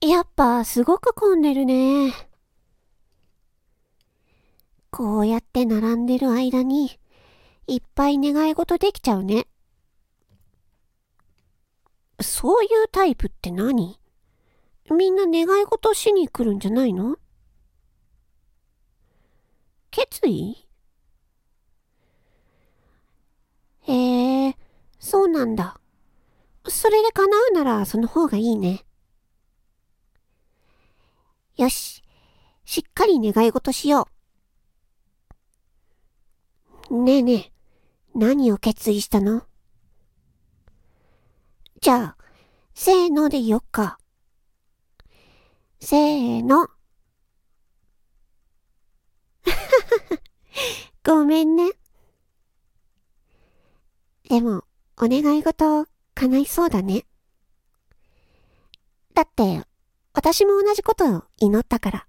やっぱすごく混んでるね。こうやって並んでる間に、いっぱい願い事できちゃうね。そういうタイプって何？みんな願い事しに来るんじゃないの？決意？へえ、そうなんだ。それで叶うならその方がいいね。よし、しっかり願い事しよう。ねえねえ、何を決意したの？じゃあ、せーので言おっか。せーの。ごめんね。でも、お願い事、叶いそうだね。だって、私も同じことを祈ったから。